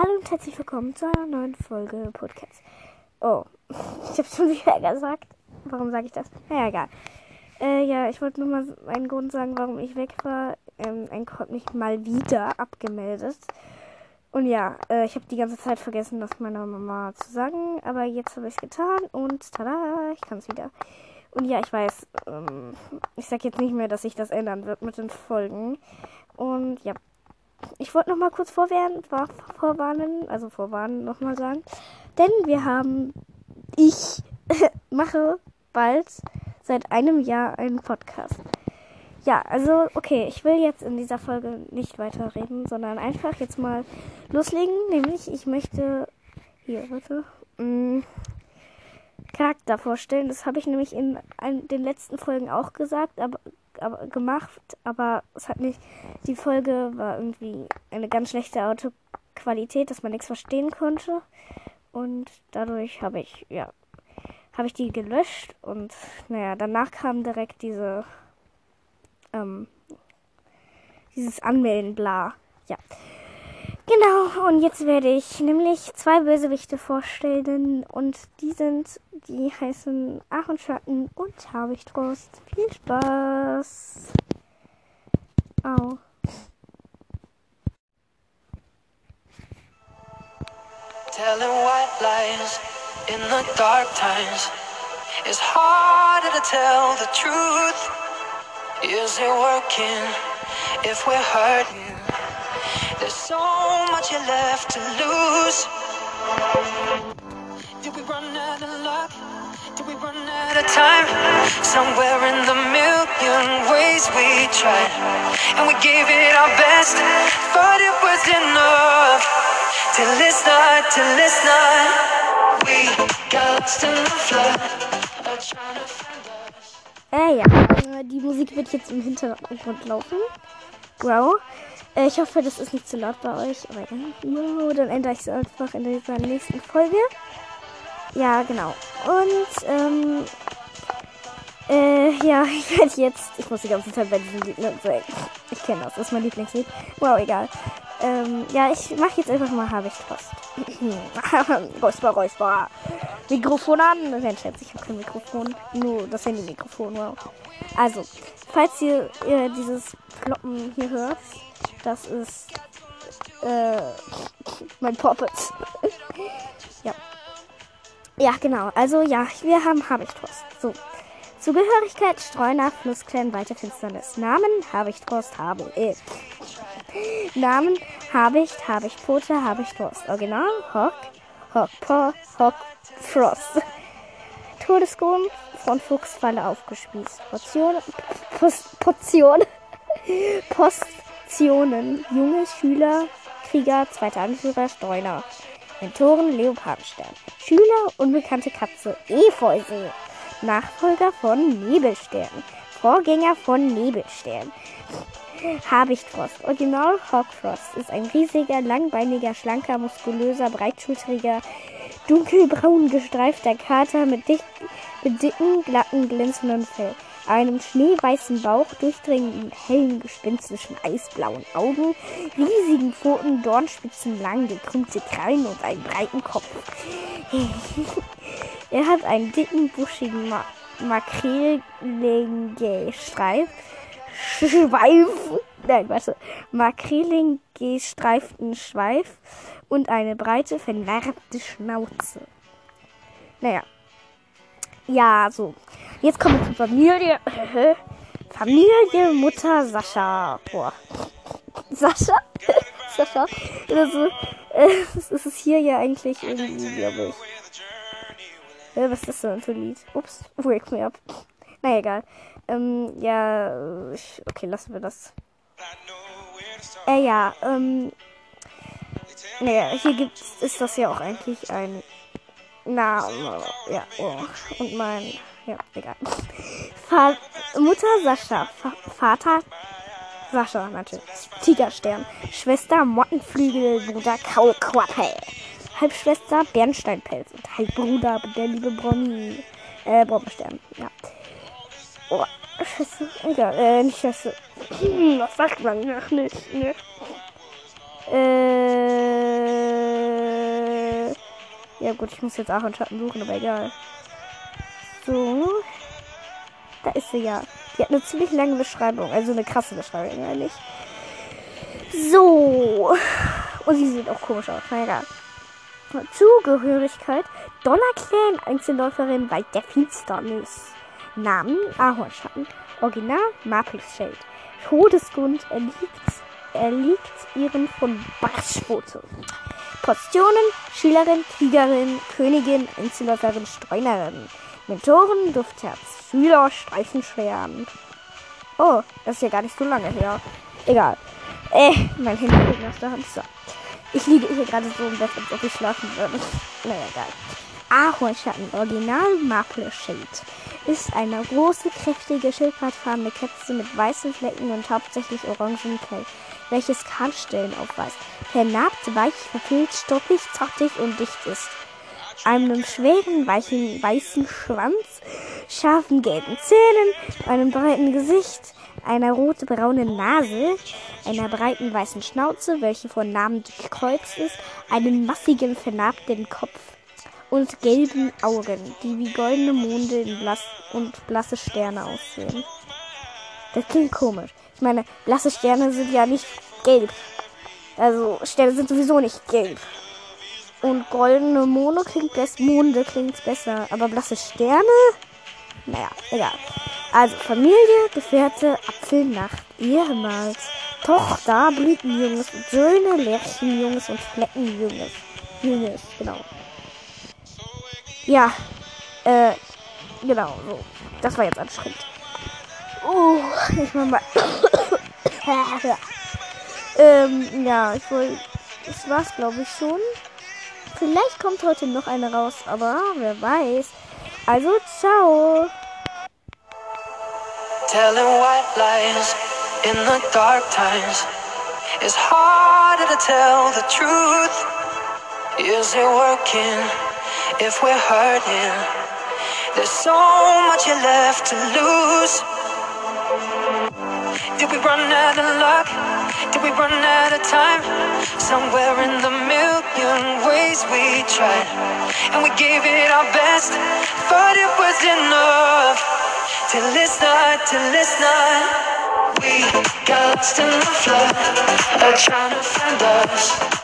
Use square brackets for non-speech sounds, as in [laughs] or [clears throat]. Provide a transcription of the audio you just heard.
Hallo und herzlich willkommen zu einer neuen Folge Podcast. Oh, [laughs] ich habe schon wieder gesagt. Warum sage ich das? Naja, egal. Äh, ja, ich wollte nur mal einen Grund sagen, warum ich weg war. Ähm, ein hat mich mal wieder abgemeldet. Und ja, äh, ich habe die ganze Zeit vergessen, das meiner Mama zu sagen. Aber jetzt habe ich es getan und tada, ich kann es wieder. Und ja, ich weiß, ähm, ich sage jetzt nicht mehr, dass sich das ändern wird mit den Folgen. Und ja, ich wollte noch mal kurz vorwarnen, vorwarnen, also vorwarnen nochmal sagen. Denn wir haben, ich [laughs] mache bald seit einem Jahr einen Podcast. Ja, also okay, ich will jetzt in dieser Folge nicht weiter reden, sondern einfach jetzt mal loslegen. Nämlich, ich möchte hier, warte, mh, mm, Charakter vorstellen. Das habe ich nämlich in den letzten Folgen auch gesagt, aber aber, gemacht, aber es hat nicht. Die Folge war irgendwie eine ganz schlechte Autoqualität, dass man nichts verstehen konnte. Und dadurch habe ich, ja, habe ich die gelöscht und naja, danach kam direkt diese, ähm, dieses Anmelden, bla. Ja. Genau, und jetzt werde ich nämlich zwei Bösewichte vorstellen und die sind, die heißen Aaron und Habichtrost. Viel Spaß! Au. Telling white lies in the dark times It's harder to tell the truth. Is it working if we're hurting? There's so much left to lose. Did we run out of luck? Did we run out of time? Somewhere in the million ways we tried. And we gave it our best, but it was enough. Till it's not, till it's not. We got in the flood. Äh, ja, äh, die Musik wird jetzt im Hintergrund laufen. Wow. Äh, ich hoffe, das ist nicht zu laut bei euch. Aber ja, dann ändere ich es einfach in dieser nächsten Folge. Ja, genau. Und, ähm, äh, ja, [laughs] ich werde jetzt, ich muss die ganze Zeit bei diesem Lied sagen. Ich kenne das, das ist mein Lieblingslied. Wow, egal. Ähm, ja, ich mache jetzt einfach mal habe ich Trost. räusper, räusper. Mikrofon an. Nein, Scherz, ich habe kein Mikrofon. Nur das Handy-Mikrofon, wow. Also, falls ihr, ihr dieses Kloppen hier hört, das ist äh, mein Poppet. [laughs] ja. Ja, genau. Also ja, wir haben Habichtrost. So. Zugehörigkeit, Streuner, Flusskern, weite Finsternis. Namen, Habichtrost, habe äh. [laughs] Namen, Habicht, Habichtpfote, Habichtrost. Original, Hock, Hock, Po, Hock, Frost. [laughs] Todesgrund, von Fuchsfalle aufgespießt. Portion, Post, Portion, [laughs] Post, Aktionen. Junge Schüler, Krieger, zweiter Anführer, Streuner. Mentoren, Leopardenstern. Schüler, unbekannte Katze, Efeusel. Nachfolger von Nebelstern. Vorgänger von Nebelstern. Habichtfrost. Original Hawkfrost ist ein riesiger, langbeiniger, schlanker, muskulöser, breitschultriger, dunkelbraun gestreifter Kater mit, dick, mit dicken, glatten, glänzenden Fell einem schneeweißen Bauch, durchdringenden, hellen, gespinstischen, eisblauen Augen, riesigen Pfoten, Dornspitzen, lang gekrümmte Krallen und einen breiten Kopf. [laughs] er hat einen dicken, buschigen Ma Makrelengestreif, Schweif, nein, warte, Makrelengestreiften Schweif und eine breite, vernarbte Schnauze. Naja, ja, so. Jetzt kommen wir zur Familie. [laughs] Familie Mutter Sascha. Boah. [laughs] Sascha? [laughs] Sascha? Also, äh, was ist es hier ja eigentlich irgendwie, glaube ich. Äh, was ist das denn für ein Lied? Ups, wake me up. Na egal. Ähm, ja, okay, lassen wir das. Äh, ja, ähm, naja, hier gibt's, ist das ja auch eigentlich ein na, ja, oh. Und mein, ja, egal. Fa Mutter Sascha, Fa Vater Sascha natürlich. Tigerstern. Schwester Mottenflügel, Bruder Kaulquappe. Halbschwester Bernsteinpelz und Halbbruder der liebe Bronny. Äh, Brombeerstern, ja. Oh, Schwester, egal, äh, nicht Schwester. [clears throat] Was sagt man? Ach, nicht, ne? Äh, Ja gut, ich muss jetzt auch einen Schatten suchen, aber egal. So. Da ist sie ja. Die hat eine ziemlich lange Beschreibung. Also eine krasse Beschreibung eigentlich. So. Und sie sieht auch komisch aus. Na egal. Zugehörigkeit. Donnerclan, Einzelläuferin Wald der Finsternis. Namen Ahornschatten. Original Maple Shade. Todesgrund erliegt, erliegt ihren von Barschfoto. Positionen Schülerin, Kriegerin, Königin, Einzelläuferin, Streunerin. Mentoren, Duftherz. Schüler, Streifenschweren. Oh, das ist ja gar nicht so lange her. Egal. Äh, mein Handy liegt aus der Hand. So. Ich liege hier gerade so im Bett, als ob ich schlafen würde. Naja, egal. Ahornschatten, Original Maple Shade, ist eine große, kräftige, schildpattfarbene Kätze mit weißen Flecken und hauptsächlich orangen Fell, welches Kahlstellen aufweist. Vernarbt, weich, verfilzt, stoppig, zartig und dicht ist. Einem schweren, weichen, weißen Schwanz, scharfen gelben Zähnen, einem breiten Gesicht, einer rot-braunen Nase, einer breiten weißen Schnauze, welche von Namen durchkreuzt ist, einem massigen, vernarbten Kopf und gelben Augen, die wie goldene Monde blass und blasse Sterne aussehen. Das klingt komisch. Ich meine, blasse Sterne sind ja nicht gelb. Also Sterne sind sowieso nicht gelb. Und goldene Monde klingt besser. Monde klingt besser. Aber blasse Sterne? Naja, egal. Also Familie, Gefährte, Apfelnacht, ehemals. Tochter, Blütenjunges Söhne, Lärchenjunges und Fleckenjunges. Junges, genau. Ja, äh, genau, so. Das war jetzt anstrengend. Oh, ich mach mal. ähm, ja, ich wollte. Das war's, glaube ich, schon. Vielleicht kommt heute noch eine raus, aber wer weiß. Also, ciao. Telling white lies in the dark times It's harder to tell the truth. Is it working if we're hurting? There's so much left to lose. Did we run out of luck? Did we run out of time? Somewhere in the million ways we tried, and we gave it our best, but it was enough. Till it's not, till it's not. We got lost in the flood, trying to find us.